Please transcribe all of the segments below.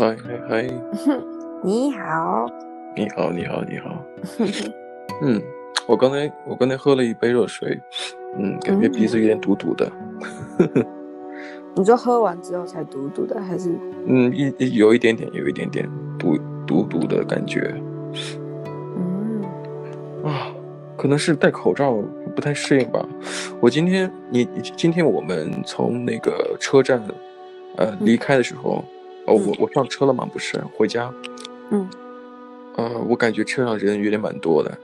嗨嗨嗨，你好，你好，你好，你好。嗯，我刚才我刚才喝了一杯热水，嗯，感觉鼻子有点堵堵的。你说喝完之后才堵堵的，还是？嗯，一有一点点，有一点点堵堵堵的感觉。嗯，啊，可能是戴口罩不太适应吧。我今天你今天我们从那个车站呃离开的时候。嗯哦，我我上车了吗？不是，回家。嗯，呃，我感觉车上人有点蛮多的。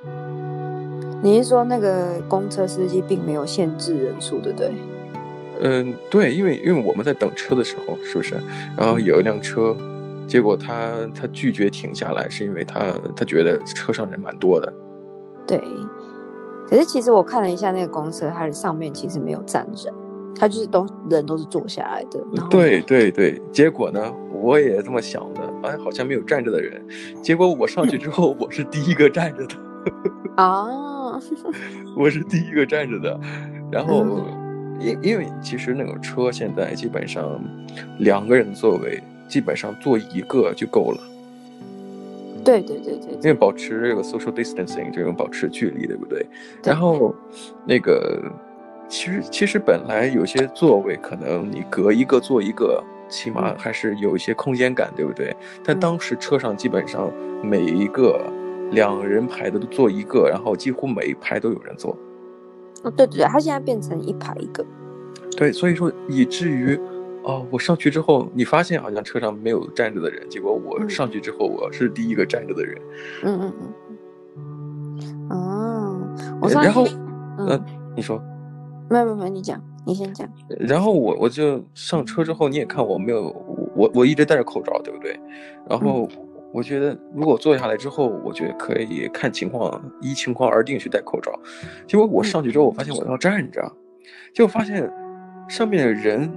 你是说那个公车司机并没有限制人数，对不对？嗯，对，因为因为我们在等车的时候，是不是？然后有一辆车，结果他他拒绝停下来，是因为他他觉得车上人蛮多的。对，可是其实我看了一下那个公车，它的上面其实没有站人。它就是都人都是坐下来的，对对对，结果呢，我也这么想的，哎，好像没有站着的人，结果我上去之后，我是第一个站着的，啊，我是第一个站着的，然后，因因为其实那个车现在基本上两个人座位，基本上坐一个就够了，对对对对，因为保持这个 social distancing 这种保持距离，对不对？然后那个。其实，其实本来有些座位可能你隔一个坐一个，起码还是有一些空间感，对不对？但当时车上基本上每一个两人排的都坐一个，然后几乎每一排都有人坐。哦，对对对，他现在变成一排一个。对，所以说以至于，哦，我上去之后，你发现好像车上没有站着的人，结果我上去之后，我是第一个站着的人。嗯嗯嗯。哦，我然后，嗯、呃，你说。没有没有没有，你讲，你先讲。然后我我就上车之后，你也看我没有，我我一直戴着口罩，对不对？然后我觉得，如果坐下来之后，我觉得可以看情况，依情况而定去戴口罩。结果我上去之后，我发现我要站着，结果发现上面的人，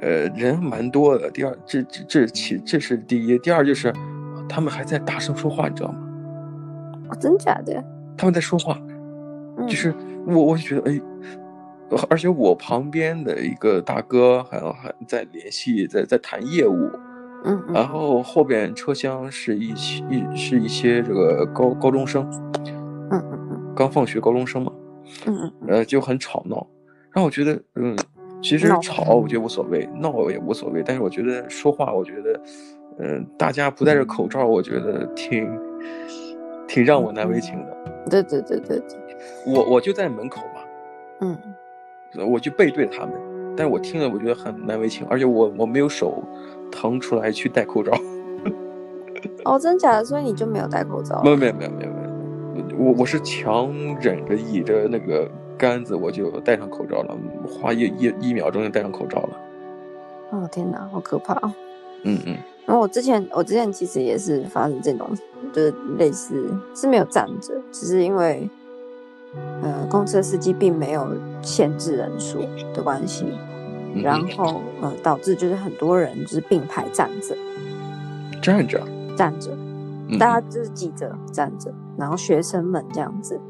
呃，人蛮多的。第二，这这这其这是第一，第二就是他们还在大声说话，你知道吗？哦，真假的？他们在说话，就是我我就觉得哎。而且我旁边的一个大哥还还在联系，在在谈业务，嗯，嗯，然。后后边车厢是一些一是一些这个高高中生，嗯嗯嗯，刚放学高中生嘛，嗯嗯，呃就很吵闹，让我觉得嗯，其实吵我觉得无所谓，闹也无所谓，但是我觉得说话我觉得，嗯，大家不戴着口罩，我觉得挺挺让我难为情的。对对对对对，我我就在门口嘛，嗯。我就背对他们，但是我听了我觉得很难为情，而且我我没有手腾出来去戴口罩。哦，真假的？所以你就没有戴口罩？没有没有没有没有没有，我我是强忍着倚着那个杆子，我就戴上口罩了，花一一一秒钟就戴上口罩了。哦天哪，好可怕哦！嗯嗯。然后我之前我之前其实也是发生这种，就是类似是没有站着，只是因为。呃，公车司机并没有限制人数的关系，然后呃，导致就是很多人就是并排站着，站着，站着，大家就是挤着站着，然后学生们这样子，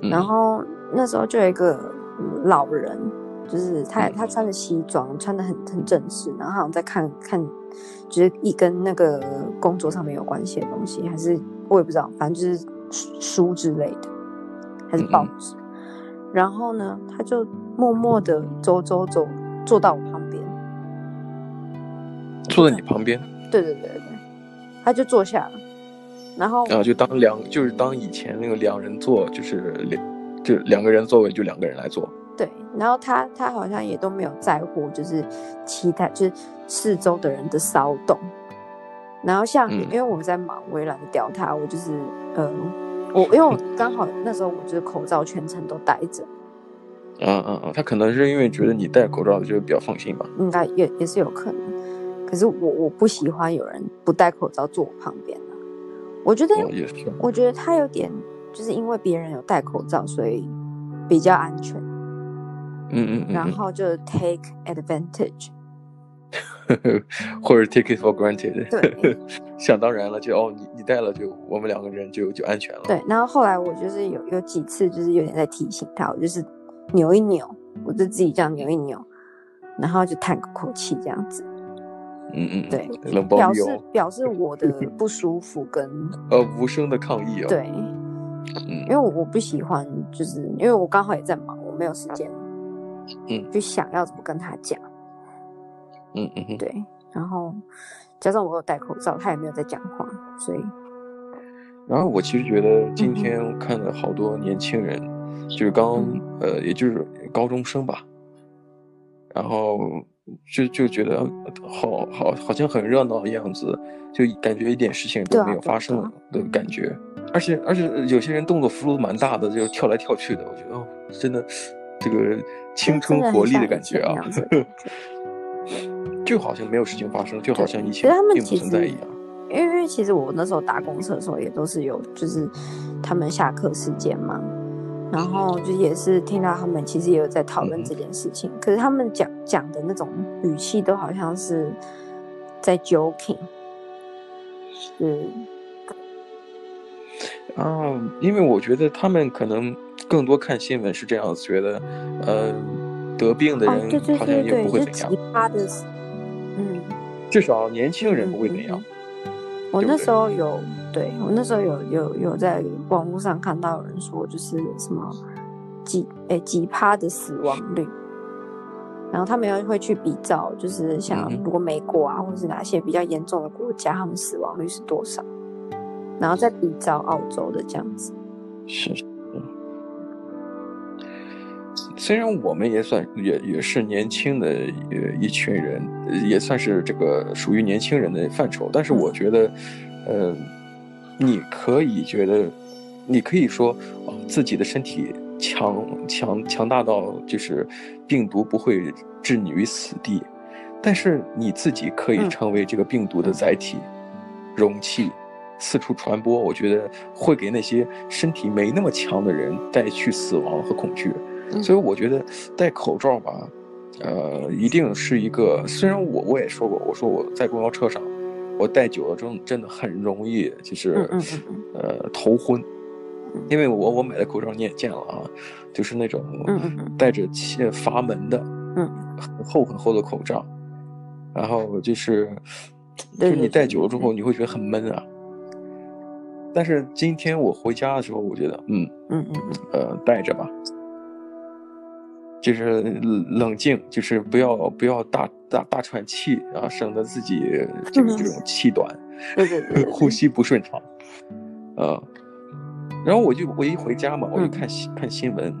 然后那时候就有一个老人，就是他他穿着西装，穿的很很正式，然后好像在看看，就是一跟那个工作上面有关系的东西，还是我也不知道，反正就是书之类的。还是报纸，然后呢，他就默默的走走走，坐到我旁边，坐在你旁边。对对对对，他就坐下了，然后然后就当两就是当以前那个两人座，就是两就两个人座位就两个人来坐。对，然后他他好像也都没有在乎，就是期待就是四周的人的骚动，然后像、嗯、因为我们在忙，我也懒得屌他，我就是嗯。我因为我刚好那时候我就是口罩全程都戴着，嗯嗯嗯，他可能是因为觉得你戴口罩就比较放心吧，应该也也是有可能。可是我我不喜欢有人不戴口罩坐我旁边的，我觉得、哦、也是，我觉得他有点就是因为别人有戴口罩，所以比较安全，嗯嗯，嗯，然后就 take advantage。或者 take it for granted，对，想当然了，就哦，你你带了就，我们两个人就就安全了。对，然后后来我就是有有几次，就是有点在提醒他，我就是扭一扭，我就自己这样扭一扭，然后就叹个口气这样子。嗯嗯，对，表示表示我的不舒服跟 呃无声的抗议啊，对，嗯，因为我我不喜欢，就是因为我刚好也在忙，我没有时间，嗯，就想要怎么跟他讲，嗯嗯嗯，对，然后加上我有戴口罩，他也没有在讲话，所以，然后我其实觉得今天我看了好多年轻人，嗯、就是刚、嗯、呃，也就是高中生吧，然后。就就觉得好好好像很热闹的样子，就感觉一点事情都没有发生的感觉，啊啊、而且而且有些人动作幅度蛮大的，就跳来跳去的，我觉得哦，真的这个青春活力的感觉啊，就好像没有事情发生，就好像以前并不存在一样。因为其实我那时候搭公车的时候也都是有，就是他们下课时间嘛。然后就也是听到他们其实也有在讨论这件事情，嗯、可是他们讲讲的那种语气都好像是在 joking，是啊，因为我觉得他们可能更多看新闻是这样子觉得，呃，得病的人好像也不会怎样，至少年轻人不会怎样。嗯我那时候有，对，我那时候有有有在网络上看到有人说，就是什么几诶几趴的死亡率，然后他们又会去比较，就是像如果美国啊，或者是哪些比较严重的国家，他们死亡率是多少，然后再比较澳洲的这样子。是。虽然我们也算也也是年轻的呃一群人，也算是这个属于年轻人的范畴，但是我觉得，呃，你可以觉得，你可以说，哦，自己的身体强强强大到就是病毒不会置你于死地，但是你自己可以成为这个病毒的载体、容器，四处传播。我觉得会给那些身体没那么强的人带去死亡和恐惧。所以我觉得戴口罩吧，呃，一定是一个。虽然我我也说过，我说我在公交车上，我戴久了真真的很容易就是，呃，头昏，因为我我买的口罩你也见了啊，就是那种带着气阀门的，嗯，很厚很厚的口罩，然后就是，就是你戴久了之后你会觉得很闷啊。但是今天我回家的时候，我觉得，嗯嗯嗯，呃，戴着吧。就是冷静，就是不要不要大大大喘气啊，省得自己这 个这种气短，呼吸不顺畅。呃，然后我就我一回家嘛，我就看新看新闻，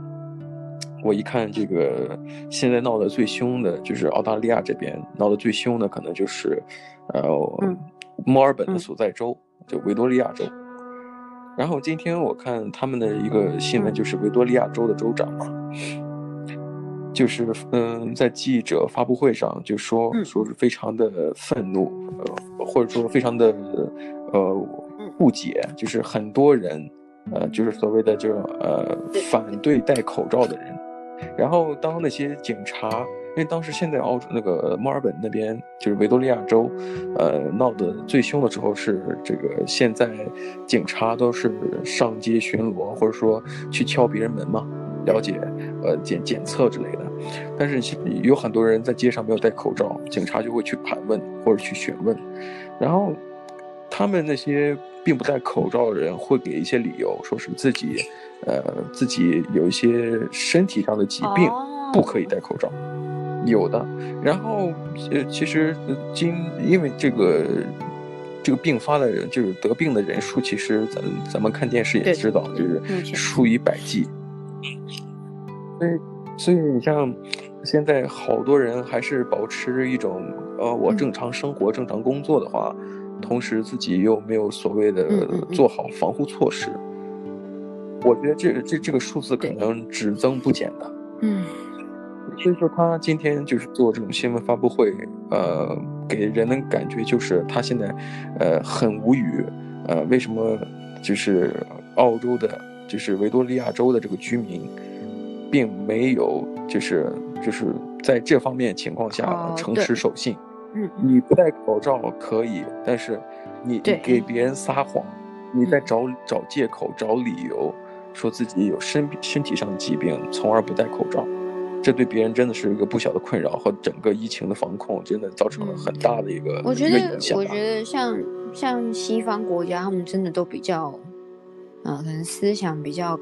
我一看这个现在闹得最凶的就是澳大利亚这边闹得最凶的，可能就是呃墨尔本的所在州，就维多利亚州。然后今天我看他们的一个新闻，就是维多利亚州的州长嘛。就是嗯，在记者发布会上就说说是非常的愤怒，呃，或者说非常的呃不解，就是很多人呃，就是所谓的就呃反对戴口罩的人，然后当那些警察，因为当时现在澳洲那个墨尔本那边就是维多利亚州，呃闹得最凶的时候是这个现在警察都是上街巡逻，或者说去敲别人门嘛。了解，呃，检检测之类的，但是有很多人在街上没有戴口罩，警察就会去盘问或者去询问，然后他们那些并不戴口罩的人会给一些理由，说是自己，呃，自己有一些身体上的疾病，不可以戴口罩，有的。然后，呃，其实今因为这个这个病发的人，就是得病的人数，其实咱咱们看电视也知道，就是数以百计。所以，所以你像现在好多人还是保持一种，呃，我正常生活、正常工作的话，同时自己又没有所谓的做好防护措施，我觉得这这这个数字可能只增不减的。嗯，所以说他今天就是做这种新闻发布会，呃，给人的感觉就是他现在，呃，很无语，呃，为什么就是澳洲的。就是维多利亚州的这个居民，并没有就是就是在这方面情况下诚实守信。嗯，你不戴口罩可以，但是你你给别人撒谎，你在找找借口、找理由，说自己有身身体上的疾病，从而不戴口罩。这对别人真的是一个不小的困扰，和整个疫情的防控真的造成了很大的一个、嗯、我觉得。我觉得像像西方国家，他们真的都比较，啊、呃，可能思想比较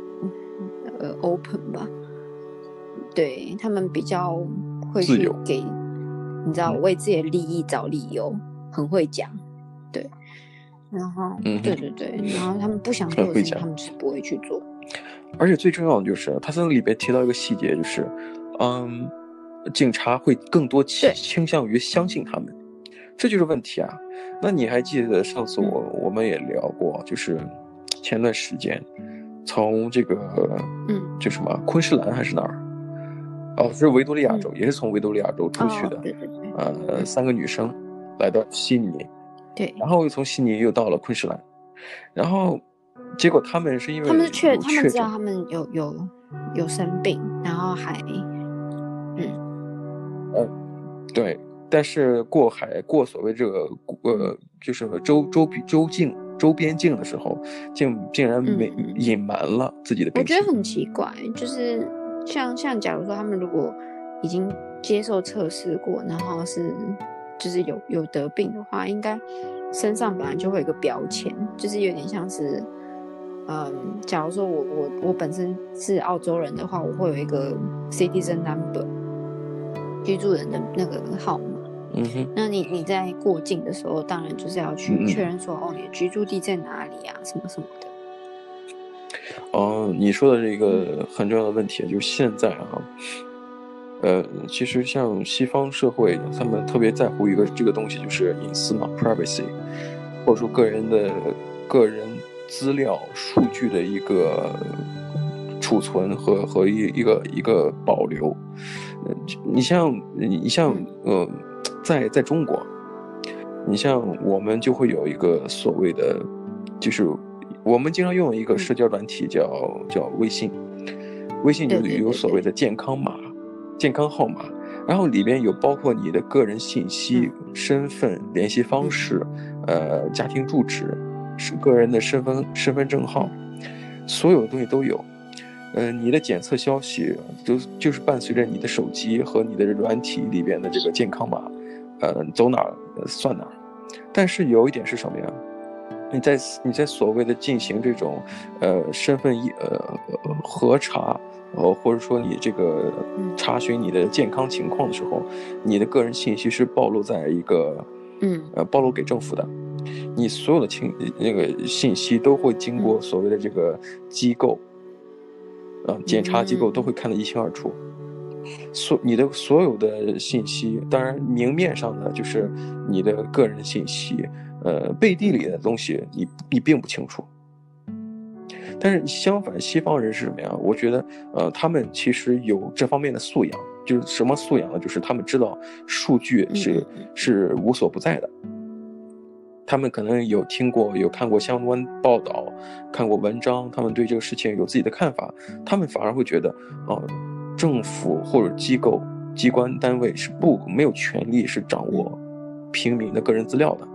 呃 open 吧，对他们比较会去给，你知道为自己的利益找理由，嗯、很会讲，对，然后、嗯、对对对，然后他们不想做的事情，他们是不会去做。而且最重要的就是，他在里边提到一个细节，就是。嗯，警察会更多倾倾向于相信他们，这就是问题啊。那你还记得上次我我们也聊过，就是前段时间从这个嗯，就什么昆士兰还是哪儿？哦，是维多利亚州，也是从维多利亚州出去的。对对对。呃，三个女生来到悉尼，对，然后又从悉尼又到了昆士兰，然后结果他们是因为他们是确他们知道他们有有有生病，然后还。嗯，对，但是过海过所谓这个呃，就是州州州境周边境的时候，竟竟然没隐瞒了自己的病情。我觉得很奇怪，就是像像假如说他们如果已经接受测试过，然后是就是有有得病的话，应该身上本来就会有个标签，就是有点像是嗯，假如说我我我本身是澳洲人的话，我会有一个 citizen number。居住人的那个号码，嗯哼，那你你在过境的时候，当然就是要去确认说，嗯、哦，你的居住地在哪里、啊，什么什么的。哦，你说的这个很重要的问题，就是现在啊，呃，其实像西方社会，他们特别在乎一个这个东西，就是隐私嘛，privacy，或者说个人的个人资料数据的一个储存和和一一个一个保留。你像你像呃，在在中国，你像我们就会有一个所谓的，就是我们经常用一个社交软体叫叫微信，微信里有所谓的健康码、健康号码，然后里边有包括你的个人信息、身份、联系方式、呃，家庭住址、是个人的身份身份证号，所有的东西都有。呃，你的检测消息就就是伴随着你的手机和你的软体里边的这个健康码，呃，走哪儿算哪儿。但是有一点是什么呀？你在你在所谓的进行这种呃身份一呃核查，呃或者说你这个查询你的健康情况的时候，你的个人信息是暴露在一个嗯呃暴露给政府的，你所有的情那个信息都会经过所谓的这个机构。啊，检查机构都会看得一清二楚，所你的所有的信息，当然明面上的就是你的个人信息，呃，背地里的东西你你并不清楚。但是相反，西方人是什么呀？我觉得，呃，他们其实有这方面的素养，就是什么素养呢？就是他们知道数据是是无所不在的。他们可能有听过、有看过相关报道、看过文章，他们对这个事情有自己的看法。他们反而会觉得，啊、呃，政府或者机构、机关单位是不没有权利是掌握平民的个人资料的。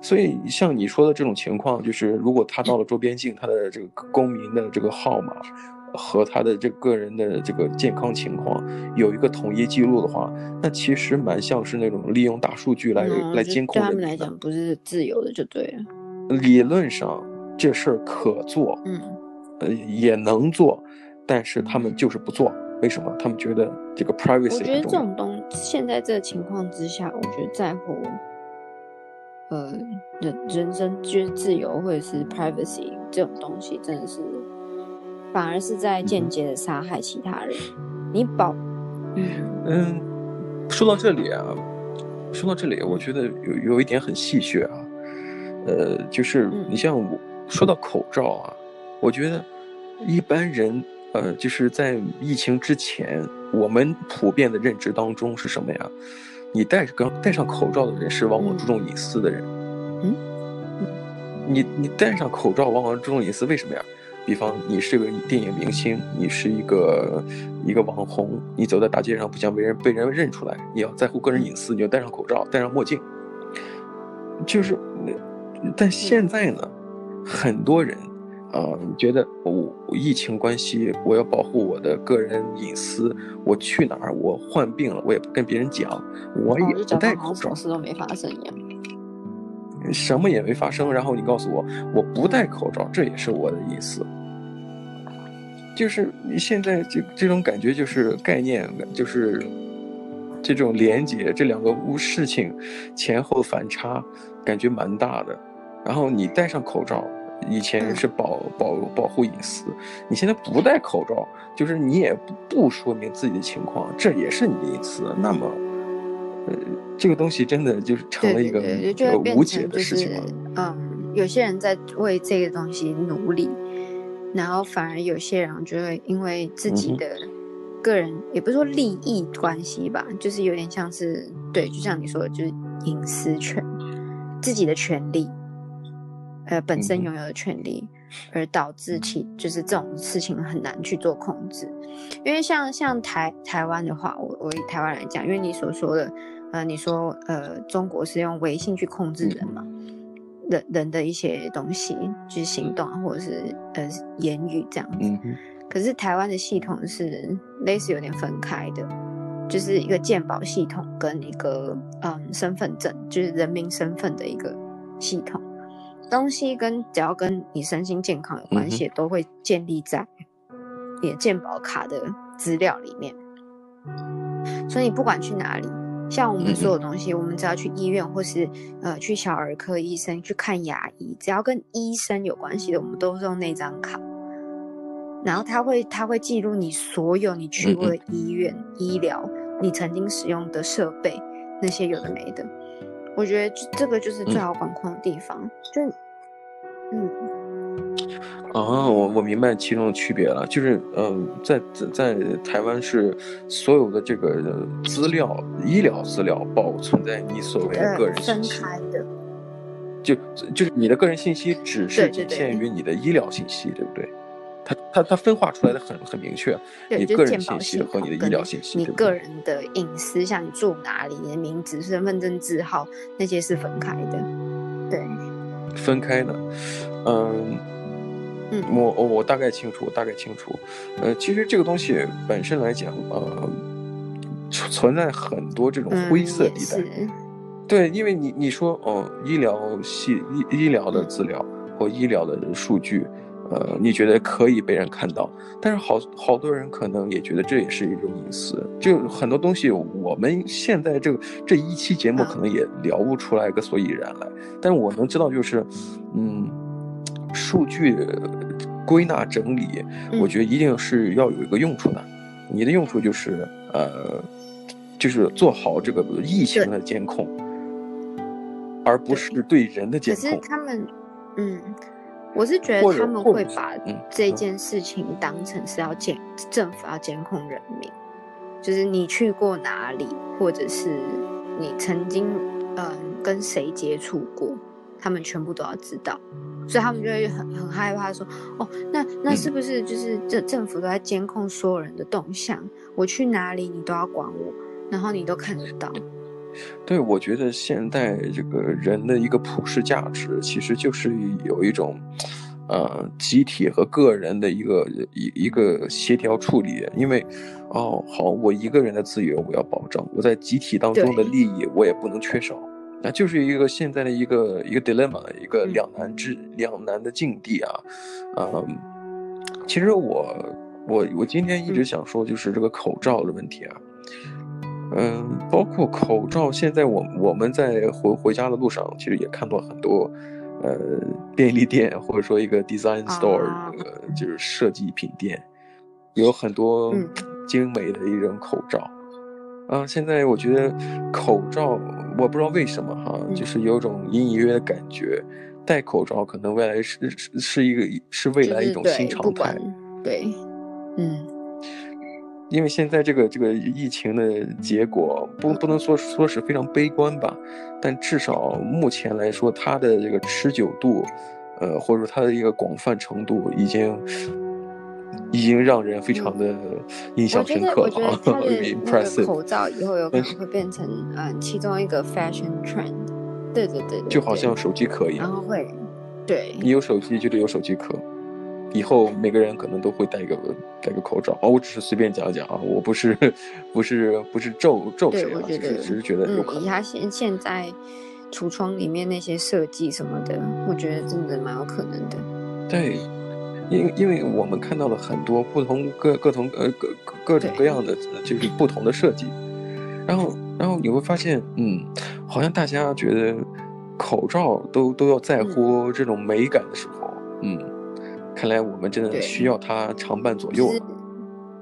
所以，像你说的这种情况，就是如果他到了周边境，他的这个公民的这个号码。和他的这个人的这个健康情况有一个统一记录的话，那其实蛮像是那种利用大数据来、嗯、来监控的。对他们来讲，不是自由的就对了。理论上这事儿可做，嗯，呃，也能做，但是他们就是不做。为什么？他们觉得这个 privacy。我觉得这种东，现在这个情况之下，我觉得在乎，呃，人人身就是自由或者是 privacy 这种东西，真的是。反而是在间接的杀害其他人。你保，嗯，说到这里啊，说到这里，我觉得有有一点很戏谑啊，呃，就是你像我说到口罩啊，我觉得一般人呃，就是在疫情之前，我们普遍的认知当中是什么呀？你戴上戴上口罩的人是往往注重隐私的人。嗯，你你戴上口罩往往注重隐私，为什么呀？比方你是个电影明星，你是一个一个网红，你走在大街上不想被人被人认出来，你要在乎个人隐私，你就戴上口罩，戴上墨镜。就是，但现在呢，很多人呃，觉得我疫情关系，我要保护我的个人隐私，我去哪儿，我患病了，我也不跟别人讲，我也不戴口罩，什么事都没发生一样，什么也没发生。然后你告诉我，我不戴口罩，这也是我的隐私。就是你现在这这种感觉，就是概念，就是这种连接，这两个事情前后反差，感觉蛮大的。然后你戴上口罩。以前是保保保护隐私，你现在不戴口罩，就是你也不不说明自己的情况，这也是你的隐私。那么，呃，这个东西真的就是成了一个无解的事情了。嗯，有些人在为这个东西努力，然后反而有些人就会因为自己的个人，嗯、也不是说利益关系吧，就是有点像是对，就像你说的，就是隐私权，自己的权利。呃，本身拥有的权利，而导致其就是这种事情很难去做控制，因为像像台台湾的话，我我以台湾来讲，因为你所说的，呃，你说呃，中国是用微信去控制人嘛，人人的一些东西，就是行动或者是呃言语这样子，可是台湾的系统是类似有点分开的，就是一个鉴保系统跟一个嗯身份证，就是人民身份的一个系统。东西跟只要跟你身心健康有关系，都会建立在你的健保卡的资料里面。所以你不管去哪里，像我们所有东西，我们只要去医院或是呃去小儿科医生去看牙医，只要跟医生有关系的，我们都是用那张卡。然后他会他会记录你所有你去过的医院、医疗，你曾经使用的设备，那些有的没的。我觉得这个就是最好管控的地方，嗯、就，嗯，啊，我我明白其中的区别了，就是，嗯、呃，在在台湾是所有的这个资料、医疗资料保存在你所谓的个人信息，分开的，就就是你的个人信息只是仅限于你的医疗信息，对不对？它它它分化出来的很很明确，你个人信息和你的医疗信息，你个人的隐私，像你住哪里、你的名字、身份证字号那些是分开的，对，分开的，嗯，嗯，我我大概清楚，我大概清楚，呃，其实这个东西本身来讲，呃，存在很多这种灰色地带，嗯、对，因为你你说，哦、呃，医疗系医医疗的资料或医疗的数据。呃，你觉得可以被人看到，但是好好多人可能也觉得这也是一种隐私。就很多东西，我们现在这个这一期节目可能也聊不出来个所以然来。但是我能知道，就是，嗯，数据归纳整理，我觉得一定是要有一个用处的。你的用处就是，呃，就是做好这个疫情的监控，而不是对人的监控。可是他们，嗯。我是觉得他们会把这件事情当成是要监政府要监控人民，就是你去过哪里，或者是你曾经嗯跟谁接触过，他们全部都要知道，所以他们就会很很害怕说，哦，那那是不是就是政政府都在监控所有人的动向？我去哪里你都要管我，然后你都看得到。对，我觉得现在这个人的一个普世价值，其实就是有一种，呃，集体和个人的一个一一个协调处理。因为，哦，好，我一个人的自由我要保证，我在集体当中的利益我也不能缺少，那就是一个现在的一个一个 dilemma，一个两难之、嗯、两难的境地啊。嗯，其实我我我今天一直想说，就是这个口罩的问题啊。嗯，包括口罩，现在我我们在回回家的路上，其实也看到很多，呃，便利店或者说一个 design store，就是设计品店，有很多精美的一种口罩。嗯、啊，现在我觉得口罩，我不知道为什么哈，就是有种隐隐约约的感觉，戴口罩可能未来是是是一个是未来一种新常态。对，嗯。因为现在这个这个疫情的结果不不能说说是非常悲观吧，但至少目前来说，它的这个持久度，呃，或者说它的一个广泛程度，已经已经让人非常的印象深刻了。我觉得，我觉得它的那个口罩以后有可能会变成嗯其中一个 fashion trend。对对对，对，就好像手机壳一样。然后会，对。你有手机就得有手机壳。以后每个人可能都会戴一个戴个口罩啊。我只是随便讲讲啊，我不是不是不是咒咒谁啊，只是只是觉得有可能。嗯，以他现现在橱窗里面那些设计什么的，我觉得真的蛮有可能的。对，因因为我们看到了很多不同各各同呃各各种各样的就是不同的设计，然后然后你会发现，嗯，好像大家觉得。口罩都都要在乎这种美感的时候，嗯，嗯，看来我们真的需要它常伴左右，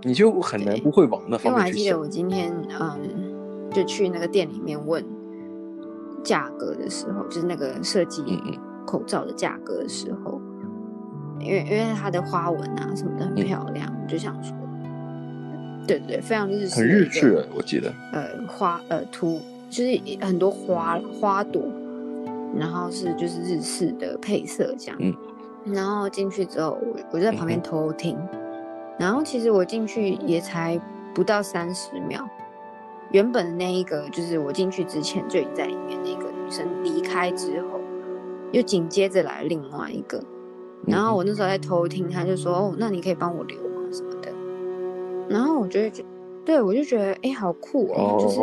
你就很难不会往那方面去想。因为我还记得我今天嗯，就去那个店里面问价格的时候，就是那个设计口罩的价格的时候，嗯、因为因为它的花纹啊什么的很漂亮，我、嗯、就想说，对对对，非常日式，很日式，我记得，呃，花呃图就是很多花花朵。然后是就是日式的配色这样，嗯，然后进去之后，我我就在旁边偷听，嗯，然后其实我进去也才不到三十秒，原本的那一个就是我进去之前就已经在里面那个女生离开之后，又紧接着来另外一个，然后我那时候在偷听，他就说哦，那你可以帮我留吗什么的，然后我就觉得，对我就觉得哎好酷哦，就是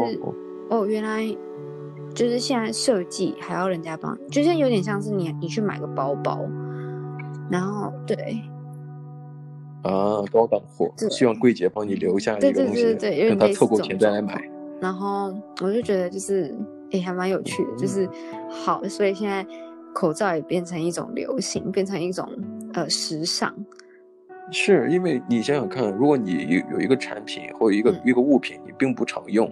哦原来。就是现在设计还要人家帮，就像有点像是你你去买个包包，然后对，啊高档货，希望柜姐帮你留下一个东西，对对对对，让他凑够钱再来买。然后我就觉得就是哎还蛮有趣的，就是好，所以现在口罩也变成一种流行，变成一种呃时尚。是因为你想想看，如果你有有一个产品或者一个、嗯、一个物品，你并不常用。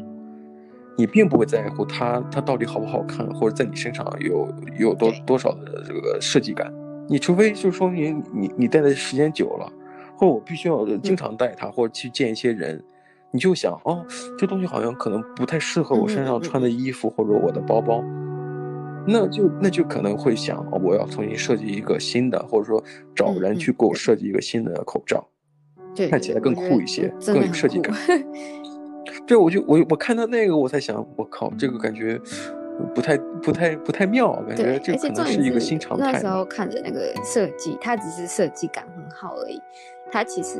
你并不会在乎它，它到底好不好看，或者在你身上有有多多少的这个设计感。你除非就说明你你戴的时间久了，或者我必须要经常戴它，或者去见一些人，你就想哦，这东西好像可能不太适合我身上穿的衣服或者我的包包，那就那就可能会想哦，我要重新设计一个新的，或者说找人去给我设计一个新的口罩，看起来更酷一些，更有设计感。对我就我我看到那个我才想，我靠，这个感觉不太不太不太妙，感觉这可能是一个新常态。那时候看着那个设计，它只是设计感很好而已，它其实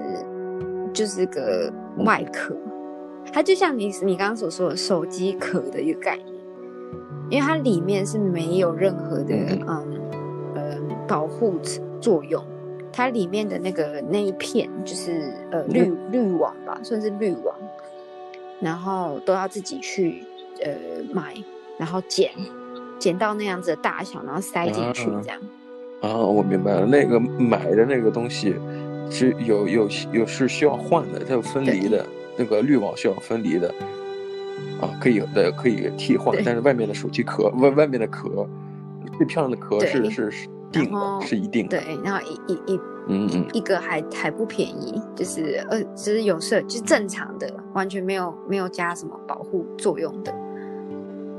就是个外壳，它就像你你刚刚所说的手机壳的一个概念，因为它里面是没有任何的嗯呃保护作用，它里面的那个那一片就是呃滤滤网吧，算是滤网。然后都要自己去，呃，买，然后剪，剪到那样子的大小，然后塞进去这样。啊，啊我明白了，那个买的那个东西是有有有是需要换的，它有分离的，那个滤网需要分离的。啊，可以的，可以替换，但是外面的手机壳，外外面的壳，最漂亮的壳是是是定的，是一定的。对，然后一一一。嗯嗯，一个还还不便宜，就是呃，只是有色，就是正常的，完全没有没有加什么保护作用的，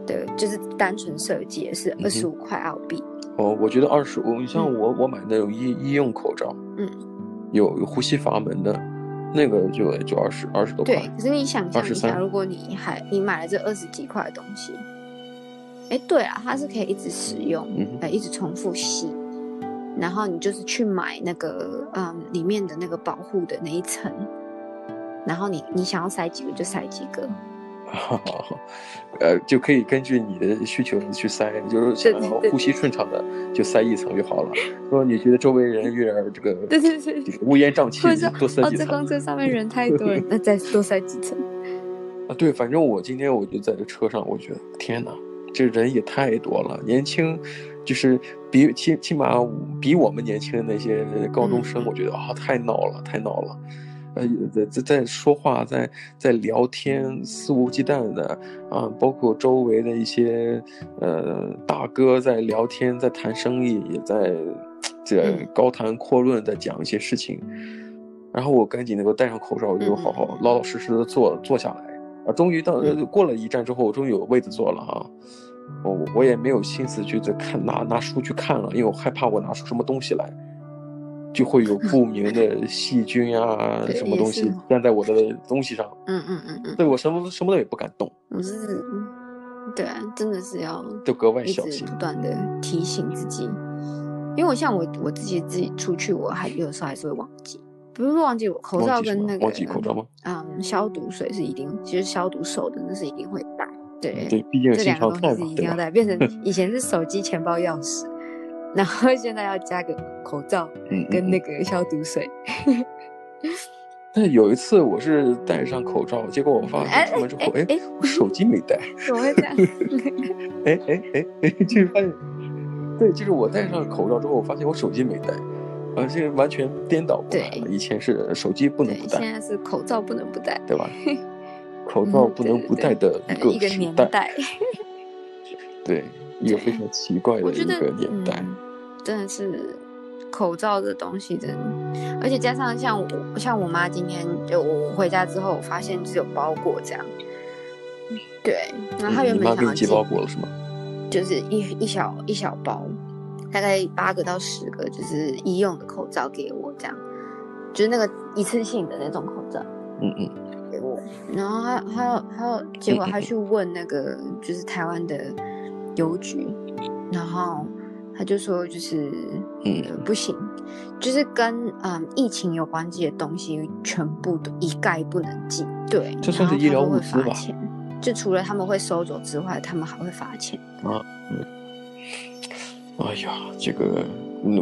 对，就是单纯设计也是二十五块澳币。哦，我觉得二十五，你像我、嗯、我买那种医医用口罩，嗯，有有呼吸阀门的，那个就就二十二十多块。对，可是你想象一下，如果你还你买了这二十几块的东西，哎，对啊，它是可以一直使用，嗯，呃，一直重复洗。然后你就是去买那个，嗯，里面的那个保护的那一层，然后你你想要塞几个就塞几个，呃，就可以根据你的需求去塞，就是想要呼吸顺畅的就塞一层就好了。说你觉得周围人有点这个，对对对，乌烟瘴气，多塞几层。哦，这公车上面人太多了，那再多塞几层。啊，对，反正我今天我就在这车上，我觉得天哪，这人也太多了，年轻。就是比起起码比我们年轻的那些高中生，我觉得啊、哦、太闹了，太闹了，呃，在在在说话，在在聊天，肆无忌惮的啊，包括周围的一些呃大哥在聊天，在谈生意，也在这高谈阔论在讲一些事情。然后我赶紧能够戴上口罩，我就好好老老实实的坐坐下来啊。终于到过了一站之后，我终于有位子坐了啊。我我也没有心思去再看拿拿书去看了，因为我害怕我拿出什么东西来，就会有不明的细菌啊 什么东西粘在我的东西上。嗯嗯嗯嗯，对我什么什么都也不敢动。我是，对啊，真的是要就格外小心，不断的提醒自己，因为我像我我自己自己出去，我还有时候还是会忘记，不是忘记我口罩跟那个忘记口罩吗？嗯，消毒水是一定，其实消毒手的那是一定会带。对对，毕竟这两个东西是一定要带，变成以前是手机、钱包、钥匙，然后现在要加个口罩跟那个消毒水。但有一次我是戴上口罩，结果我发现出门之后，哎哎，我手机没带。怎么会这样？哎哎哎哎，就是发现，对，就是我戴上口罩之后，我发现我手机没带，而且完全颠倒过来了。以前是手机不能不带，现在是口罩不能不戴，对吧？口罩不能不戴的一个年代，对，一个非常奇怪的一个年代，真的是口罩的东西，真的，而且加上像我，像我妈今天就我回家之后，我发现只有包裹这样，对，然后她原本想要寄包裹了是吗？就是一一小一小包，大概八个到十个，就是医用的口罩给我这样，就是那个一次性的那种口罩，嗯嗯。然后还还有还有，结果她去问那个就是台湾的邮局，然后他就说就是嗯不行，就是跟嗯疫情有关系的东西全部都一概不能寄。对，这算是医疗物资吧？就除了他们会收走之外，他们还会罚钱啊。嗯，哎呀，这个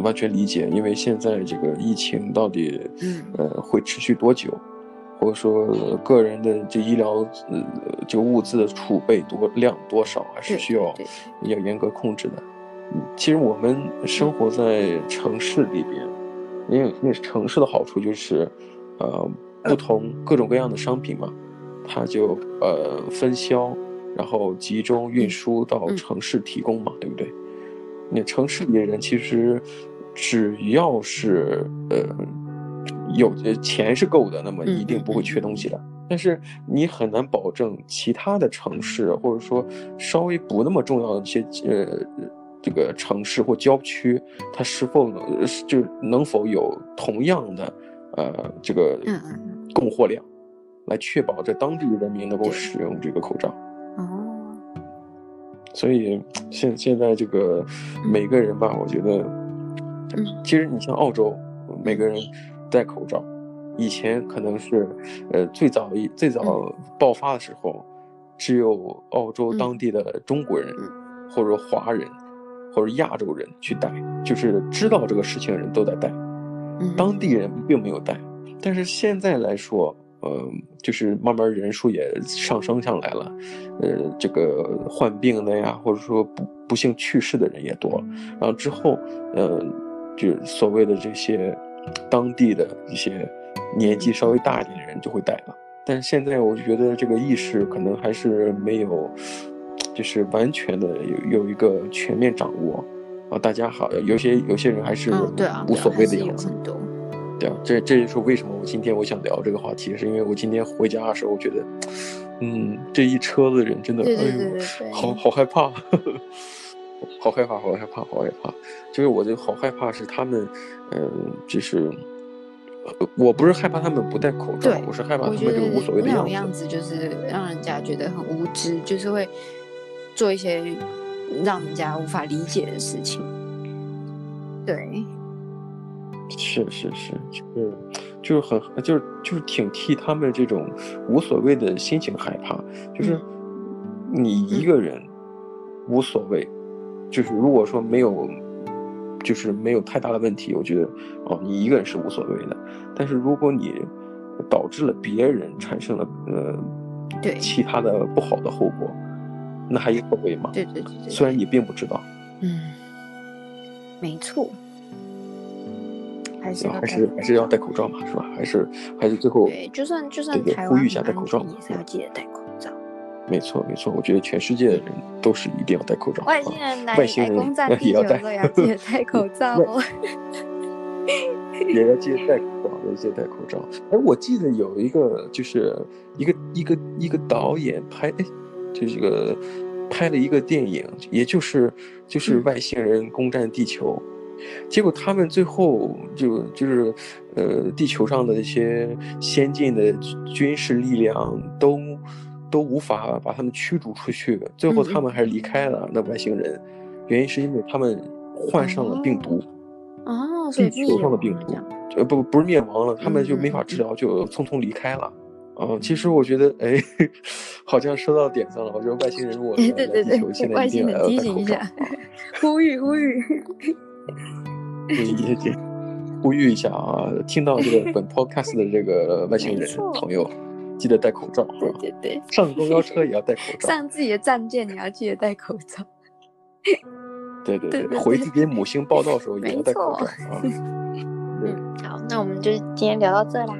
完全理解，因为现在这个疫情到底嗯呃会持续多久？或者说个人的这医疗呃就物资的储备多量多少，还是需要要严格控制的。其实我们生活在城市里边，因为那城市的好处就是，呃，不同各种各样的商品嘛，它就呃分销，然后集中运输到城市提供嘛，对不对？那城市里的人其实只要是呃。有的钱是够的，那么一定不会缺东西的。嗯、但是你很难保证其他的城市，或者说稍微不那么重要的一些呃这个城市或郊区，它是否能就能否有同样的呃这个供货量，来确保这当地人民能够使用这个口罩。哦，所以现现在这个每个人吧，我觉得，其实你像澳洲，每个人。戴口罩，以前可能是，呃，最早一最早爆发的时候，只有澳洲当地的中国人，或者华人，或者亚洲人去戴，就是知道这个事情的人都在戴，当地人并没有戴。但是现在来说，呃，就是慢慢人数也上升上来了，呃，这个患病的呀，或者说不不幸去世的人也多，然后之后，呃，就所谓的这些。当地的一些年纪稍微大一点的人就会戴了，但是现在我就觉得这个意识可能还是没有，就是完全的有有一个全面掌握啊。大家好，有些有些人还是无所谓的样子。对啊，这这就是为什么我今天我想聊这个话题，是因为我今天回家的时候，我觉得，嗯，这一车子人真的，哎呦，好好害怕。好害怕，好害怕，好害怕！就是我就好害怕是他们，嗯、呃，就是，我不是害怕他们不戴口罩，我是害怕他们这个无所谓的样子。那种样子就是让人家觉得很无知，就是会做一些让人家无法理解的事情。对，是是是，就是就是很就是就是挺替他们这种无所谓的心情害怕。就是你一个人无所谓。就是如果说没有，就是没有太大的问题，我觉得哦，你一个人是无所谓的。但是如果你导致了别人产生了呃，对其他的不好的后果，那还有所谓吗？对对对，对。虽然你并不知道。嗯，没错。还是还是还是要戴口罩嘛，是吧？还是还是最后对，就算就算台湾呼吁一下戴口罩，也是要记得戴口罩。没错，没错，我觉得全世界的人都是一定要戴口罩。外星人来，外星人也要戴，也要戴口罩哦。也要记得戴口罩，也要记得戴口罩。哎，我记得有一个，就是一个一个一个导演拍，哎，就是这个拍了一个电影，也就是就是外星人攻占地球，嗯、结果他们最后就就是呃，地球上的一些先进的军事力量都。都无法把他们驱逐出去，最后他们还是离开了那外星人，原因是因为他们患上了病毒，哦，地球上的病毒，呃，不，不是灭亡了，他们就没法治疗，就匆匆离开了。嗯，其实我觉得，哎，好像说到点上了。我觉得外星人如果来地球，现在一定要戴口罩。呼吁呼吁，呼吁一下啊！听到这个本 podcast 的这个外星人朋友，记得戴口罩。对对对，上公交车也要戴口罩。上自己的战舰，你要记得戴口罩。对对对，回自己母星报道的时候也要戴口罩啊。嗯，好，那我们就今天聊到这啦，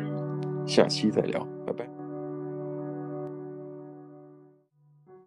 下期再聊。